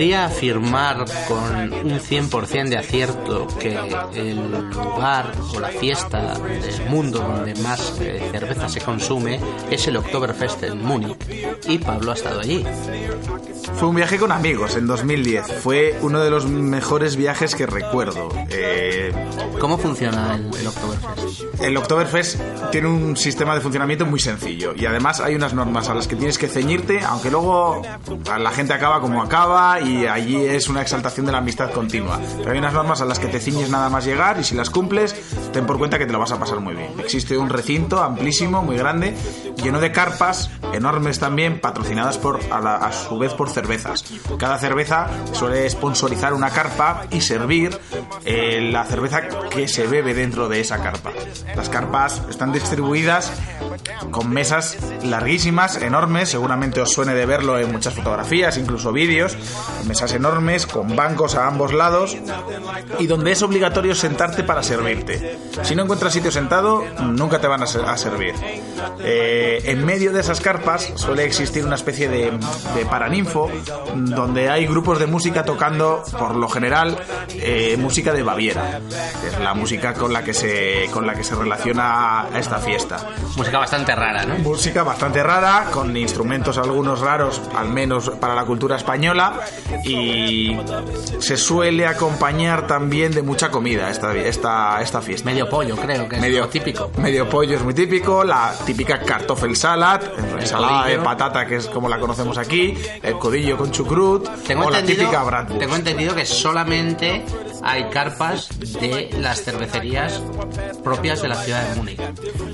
Podría afirmar con un 100% de acierto que el lugar o la fiesta del mundo donde más eh, cerveza se consume es el Oktoberfest en Múnich y Pablo ha estado allí. Fue un viaje con amigos en 2010. Fue uno de los mejores viajes que recuerdo. Eh, ¿Cómo funciona el, el Oktoberfest? el Oktoberfest tiene un sistema de funcionamiento muy sencillo y además hay unas normas a las que tienes que ceñirte, aunque luego la gente acaba como acaba y allí es una exaltación de la amistad continua. Pero hay unas normas a las que te ciñes nada más llegar y si las cumples, ten por cuenta que te lo vas a pasar muy bien. Existe un recinto amplísimo, muy grande, lleno de carpas, enormes también, patrocinadas por a, la- a su vez por cervezas. Cada cerveza suele sponsorizar una carpa y servir eh, la cerveza que se bebe dentro de esa carpa. Las carpas están distribuidas con mesas larguísimas, enormes, seguramente os suene de verlo en muchas fotografías, incluso vídeos, mesas enormes con bancos a ambos lados y donde es obligatorio sentarte para servirte. Si no encuentras sitio sentado, nunca te van a, a servir. Eh, en medio de esas carpas suele existir una especie de, de paraninfo donde hay grupos de música tocando, por lo general, eh, música de Baviera, que es la música con la que se, con la que se relaciona a esta fiesta. Música bastante rara, ¿no? Música bastante rara, con instrumentos algunos raros, al menos para la cultura española, y se suele acompañar también de mucha comida esta, esta, esta fiesta. Medio pollo, creo que es Medio típico. Medio pollo es muy típico, la típica kartoffelsalat, ensalada de patata que es como la conocemos aquí, el codillo con chucrut Tengo o la típica bratwurst. tengo entendido que solamente hay carpas de las cervecerías propias de la ciudad de Múnich.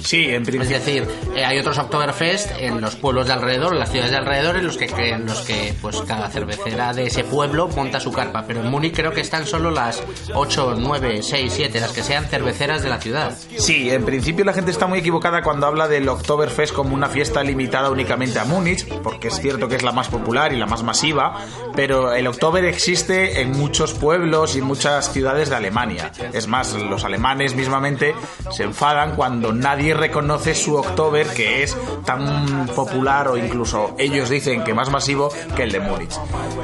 Sí, en Es principio. decir, eh, hay otros Oktoberfest en los pueblos de alrededor, en las ciudades de alrededor, en los que en los que pues cada cervecera de ese pueblo monta su carpa. Pero en Múnich creo que están solo las 8, 9, 6, 7, las que sean cerveceras de la ciudad. Sí, en principio la gente está muy equivocada cuando habla del Oktoberfest como una fiesta limitada únicamente a Múnich, porque es cierto que es la más popular y la más masiva, pero el Oktober existe en muchos pueblos y muchas ciudades de Alemania. Es más, los alemanes mismamente se enfadan cuando nadie reconoce su Oktober, que es tan popular o incluso ellos dicen que más masivo que el de Múnich.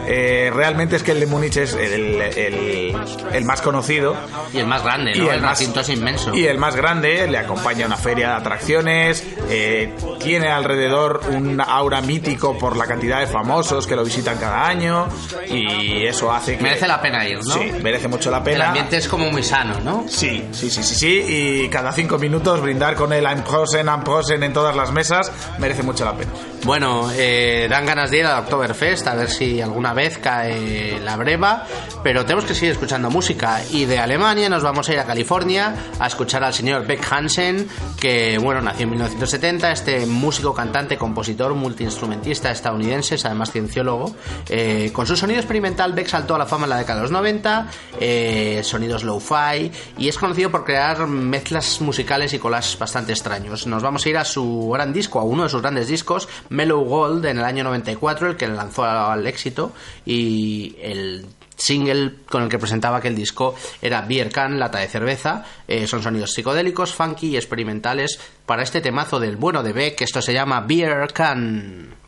Eh, realmente es que el de Múnich es el, el- el más conocido Y el más grande, ¿no? Y el el más- recinto es inmenso. y el más grande le acompaña una feria de atracciones, eh, tiene alrededor un aura mítico por la cantidad de famosos que lo visitan cada año y eso hace que... Merece la pena ir, ¿no? Sí, merece mucho la pena. El ambiente es como muy sano, ¿no? Sí, sí, sí, sí, sí, y cada cinco minutos brindar con el Amprosen, Amprosen en todas las mesas merece mucho la pena. Bueno, eh, dan ganas de ir al Oktoberfest a ver si alguna vez cae la breva, pero tenemos que seguir escuchando música y de Alemania nos vamos a ir a California a escuchar al señor Beck Hansen, que bueno, nació en 1970, este músico, cantante, compositor, multiinstrumentista estadounidense, es además cienciólogo. Eh, con su sonido experimental Beck saltó a la fama en la década de los 90, eh, sonidos low-fi y es conocido por crear mezclas musicales y collages bastante extraños. Nos vamos a ir a su gran disco, a uno de sus grandes discos, Mellow Gold, en el año 94, el que lanzó al éxito y el single con el que presentaba aquel disco era Beer Can, lata de cerveza. Eh, son sonidos psicodélicos, funky y experimentales para este temazo del bueno de Beck. Esto se llama Beer Can.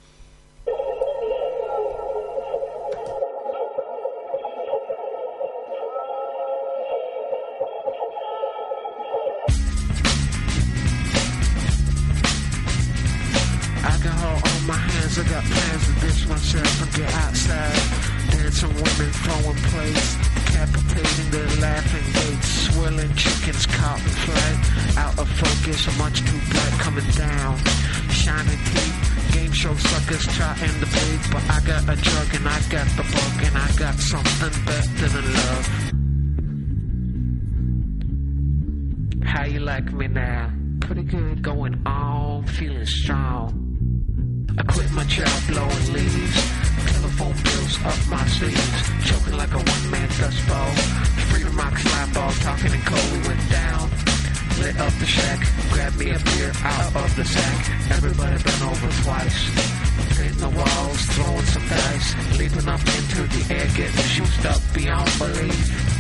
Laughing gates, swirling chickens caught in flight. Out of focus, much too bright coming down. Shining teeth, game show suckers trying to bleed, but I got a drug and I got the bug and I got something better than love. How you like me now? Pretty good, going on, feeling strong. I quit my job blowing leaves. Telephone bills up my sleeves. Choking like a one man dust ball. Freedom rock slide ball. Talking in cold, we went down. Lit up the shack. Grabbed me a beer out of the sack. Everybody been over twice. Painting the walls, throwing some dice. leaping up into the air, getting juiced up beyond belief.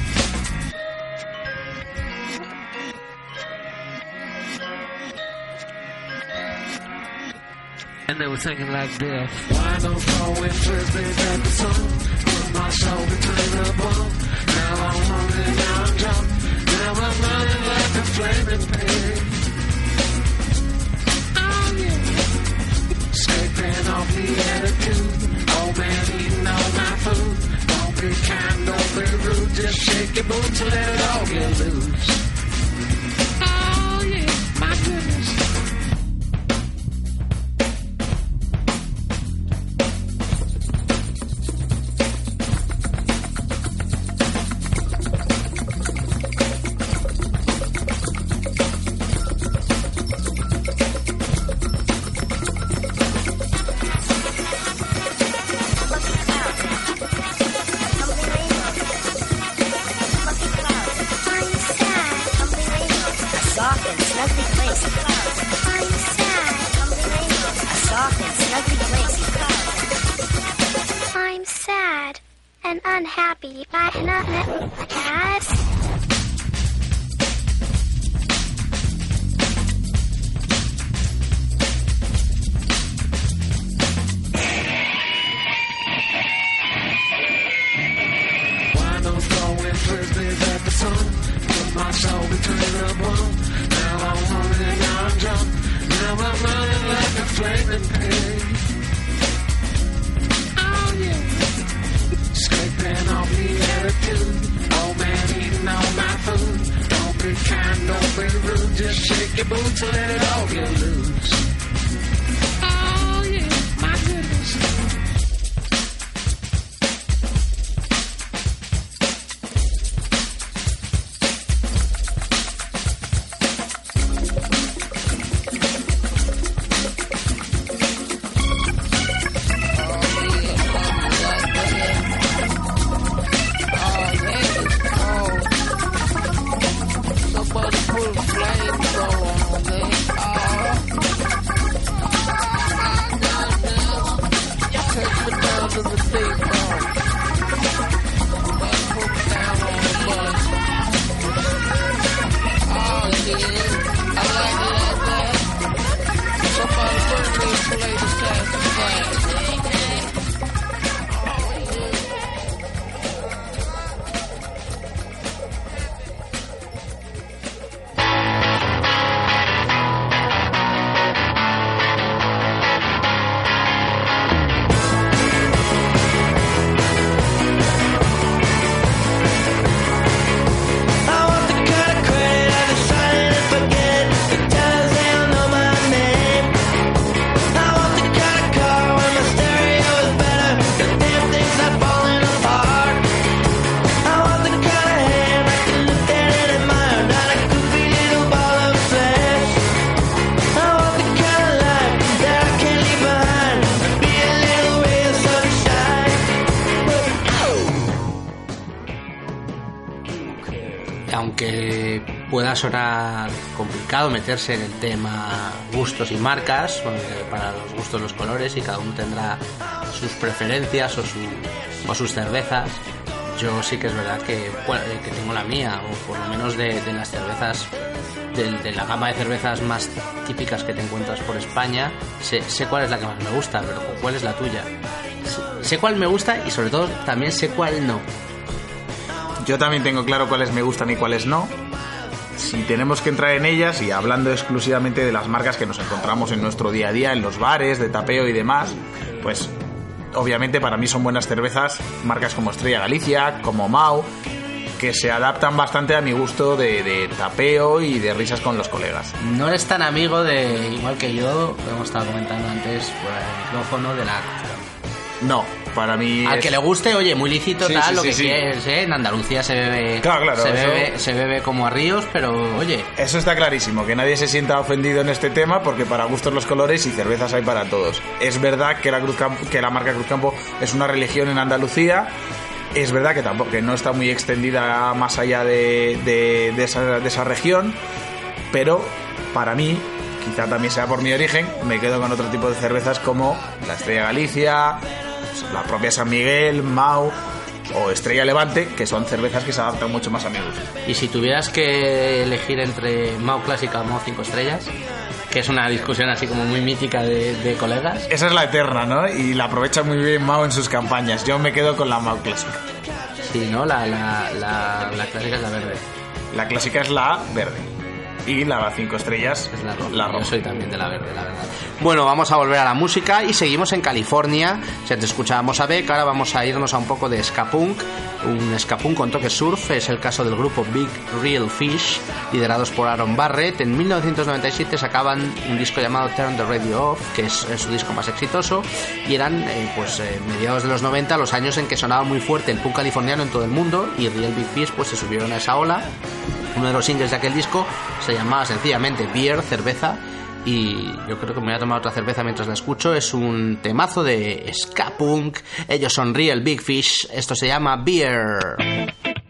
And they were singing like this. Why don't throw in frisbees at the sun? Put my soul between the bone. Now I'm hungry, now I'm drunk. Now I'm running like a flaming pig. Oh yeah. Scraping off the attitude. Old man eating all my food. Don't be kind, don't be rude. Just shake your boots and let it all get loose. Sonar complicado meterse en el tema gustos y marcas, para los gustos los colores y cada uno tendrá sus preferencias o, su- o sus cervezas, yo sí que es verdad que, eh, que tengo la mía, o por lo menos de, de las cervezas, de, de la gama de cervezas más típicas que te encuentras por España, sé, sé cuál es la que más me gusta, pero ¿cuál es la tuya? Sé cuál me gusta y sobre todo también sé cuál no. Yo también tengo claro cuáles me gustan y cuáles no. Tenemos que entrar en ellas y hablando exclusivamente de las marcas que nos encontramos en nuestro día a día, en los bares, de tapeo y demás, pues obviamente para mí son buenas cervezas marcas como Estrella Galicia, como Mau, que se adaptan bastante a mi gusto de, de tapeo y de risas con los colegas. No eres tan amigo de, igual que yo, lo hemos estado comentando antes por el micrófono, de la No, para mí... Al es- que le guste, oye, muy lícito Sí, tal, sí, lo sí, que sí. quieres, ¿eh? En Andalucía se bebe, Claro, claro, se, eso- bebe, se bebe como a ríos, pero oye, Eso está clarísimo, que nadie se sienta ofendido en este tema porque para gustos los colores y cervezas hay para todos. Es verdad que la, Cruz Campo- que la marca Cruz Campo es una religión en Andalucía. Es verdad que tampoco que no está muy extendida más allá de, de- de esa, de esa región, pero para mí, quizá también sea por mi origen, me quedo con otro tipo de cervezas como la Estrella Galicia, la propia San Miguel, Mau o Estrella Levante, que son cervezas que se adaptan mucho más a mi gusto. Y si tuvieras que elegir entre Mau Clásica o Mau 5 estrellas, que es una discusión así como muy mítica de, de colegas, Esa es la eterna, ¿no? Y la aprovecha muy bien Mau en sus campañas. Yo me quedo con la Mau clásica. sí, ¿no? La, la, la, la clásica es la verde. La clásica es la verde. Y la 5 estrellas Es la roja. La Yo roja. soy también de la verde, la verdad. Bueno, vamos a volver a la música y seguimos en California. Si antes escuchábamos a Beck, ahora vamos a irnos a un poco de ska punk. Un ska punk con toque surf es el caso del grupo Big Real Fish, liderados por Aaron Barrett. En 1997 sacaban un disco llamado Turn the Radio Off, que es, es su disco más exitoso. Y eran, eh, pues, eh, mediados de los 90, los años en que sonaba muy fuerte el punk californiano en todo el mundo. Y Real Big Fish, pues, se subieron a esa ola. Uno de los singles de aquel disco se llamaba sencillamente Beer, cerveza. Y yo creo que me voy a tomar otra cerveza mientras la escucho. Es un temazo de ska punk. Ellos son Real Big Fish. Esto se llama Beer.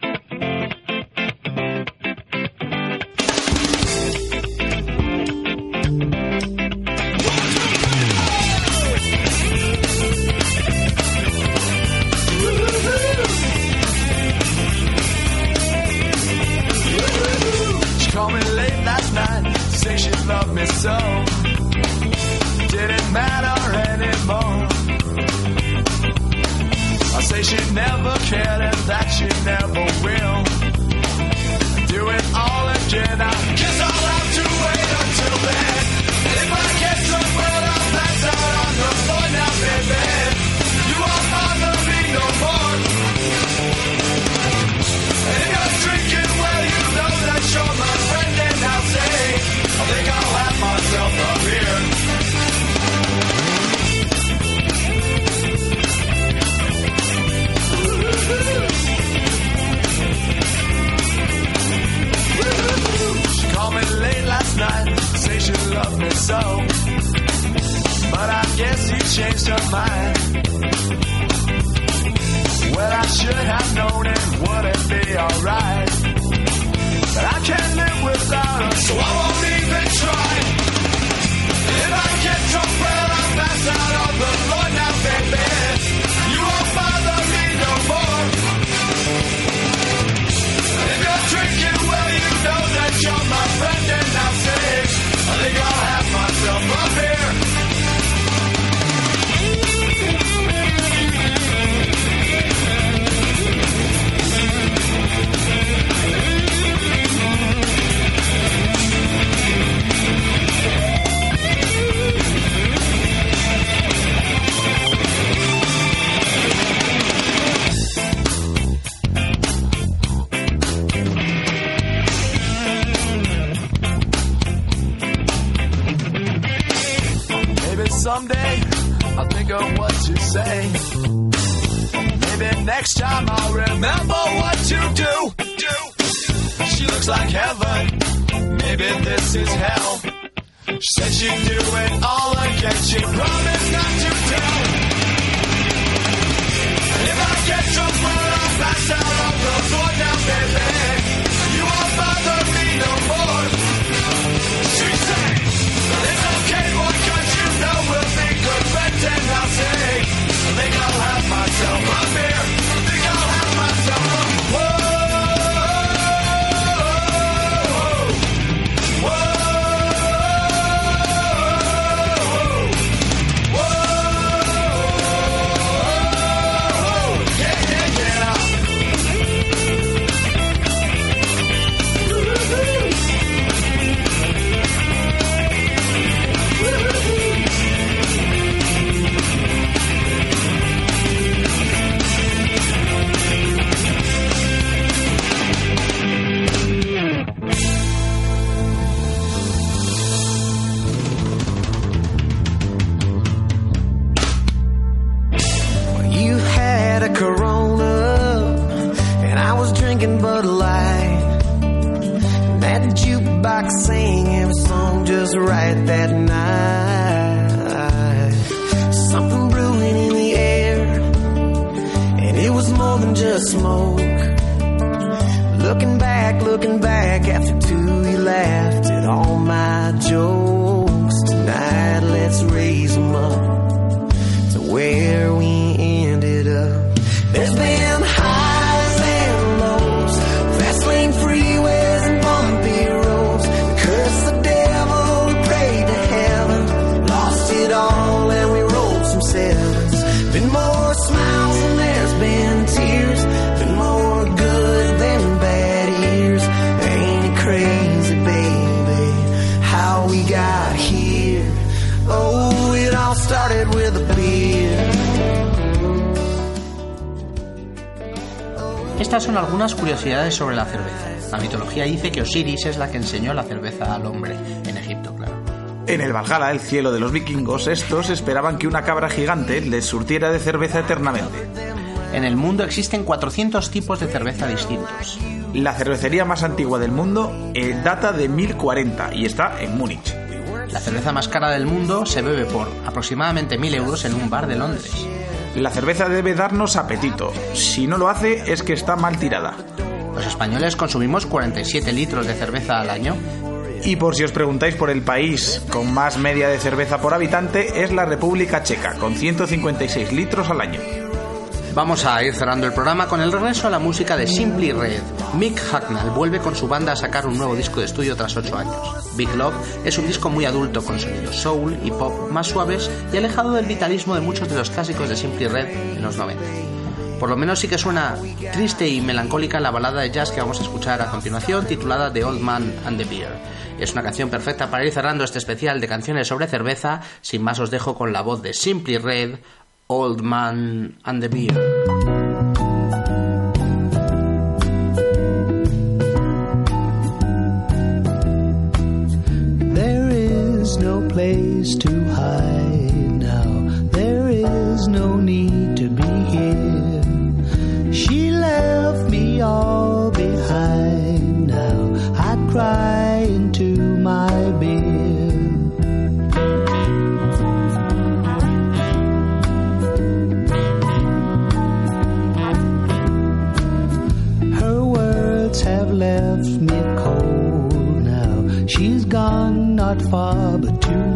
Algunas curiosidades sobre la cerveza. La mitología dice que Osiris es la que enseñó la cerveza al hombre, en Egipto, claro. En el Valhalla, el cielo de los vikingos, estos esperaban que una cabra gigante les surtiera de cerveza eternamente. En el mundo existen 400 tipos de cerveza distintos. La cervecería más antigua del mundo eh, data de 1040 y está en Múnich. La cerveza más cara del mundo se bebe por aproximadamente 1000 euros en un bar de Londres. La cerveza debe darnos apetito. Si no lo hace, es que está mal tirada. Los españoles consumimos 47 litros de cerveza al año. Y por si os preguntáis por el país con más media de cerveza por habitante, es la República Checa, con 156 litros al año. Vamos a ir cerrando el programa con el regreso a la música de Simply Red. Mick Hucknall vuelve con su banda a sacar un nuevo disco de estudio tras 8 años. Big Love es un disco muy adulto con sonidos soul y pop más suaves y alejado del vitalismo de muchos de los clásicos de Simply Red en los 90. Por lo menos sí que suena triste y melancólica la balada de jazz que vamos a escuchar a continuación, titulada The Old Man and the Beer. Es una canción perfecta para ir cerrando este especial de canciones sobre cerveza. Sin más os dejo con la voz de Simply Red, Old Man and the Beer. Place to hide now. There is no need to be here. She left me all behind now. I cry into my beer. Her words have left me cold now. She's gone not far but too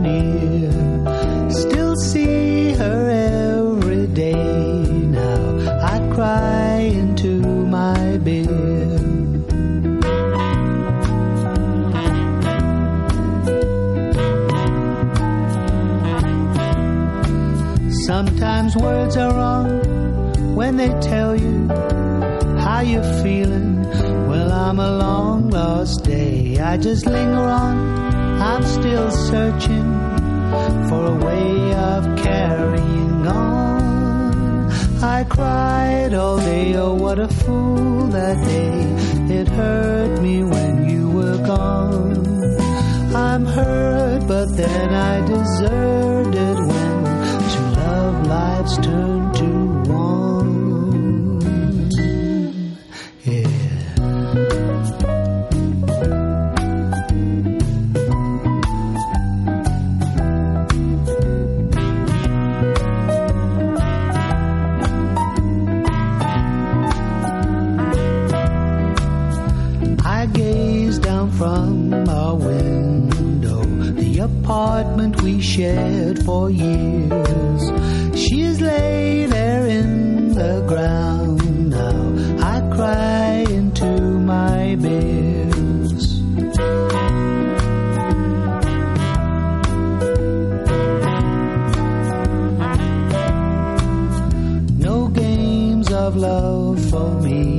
Sometimes words are wrong when they tell you how you're feeling. Well, I'm a long lost day. I just linger on. I'm still searching for a way of carrying on. I cried all day. Oh, what a fool that day. It hurt me when you were gone. I'm hurt, but then I deserved it lives turned to one. I gaze down from our window, the apartment we shared for years. She's laid there in the ground now. I cry into my beers. No games of love for me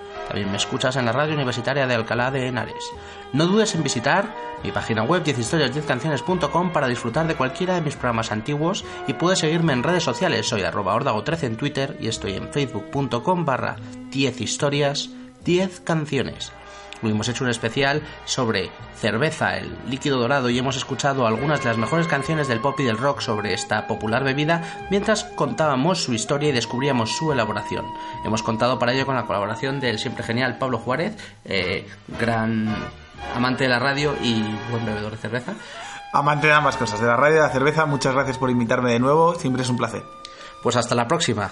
También me escuchas en la radio universitaria de Alcalá de Henares. No dudes en visitar mi página web 10historias10canciones.com para disfrutar de cualquiera de mis programas antiguos y puedes seguirme en redes sociales. Soy arroba ordago13 en Twitter y estoy en facebook.com barra 10 historias 10 canciones. Hemos hecho un especial sobre cerveza, el líquido dorado, y hemos escuchado algunas de las mejores canciones del pop y del rock sobre esta popular bebida, mientras contábamos su historia y descubríamos su elaboración. Hemos contado para ello con la colaboración del siempre genial Pablo Juárez, eh, gran amante de la radio y buen bebedor de cerveza. Amante de ambas cosas, de la radio y de la cerveza, muchas gracias por invitarme de nuevo, siempre es un placer. Pues hasta la próxima.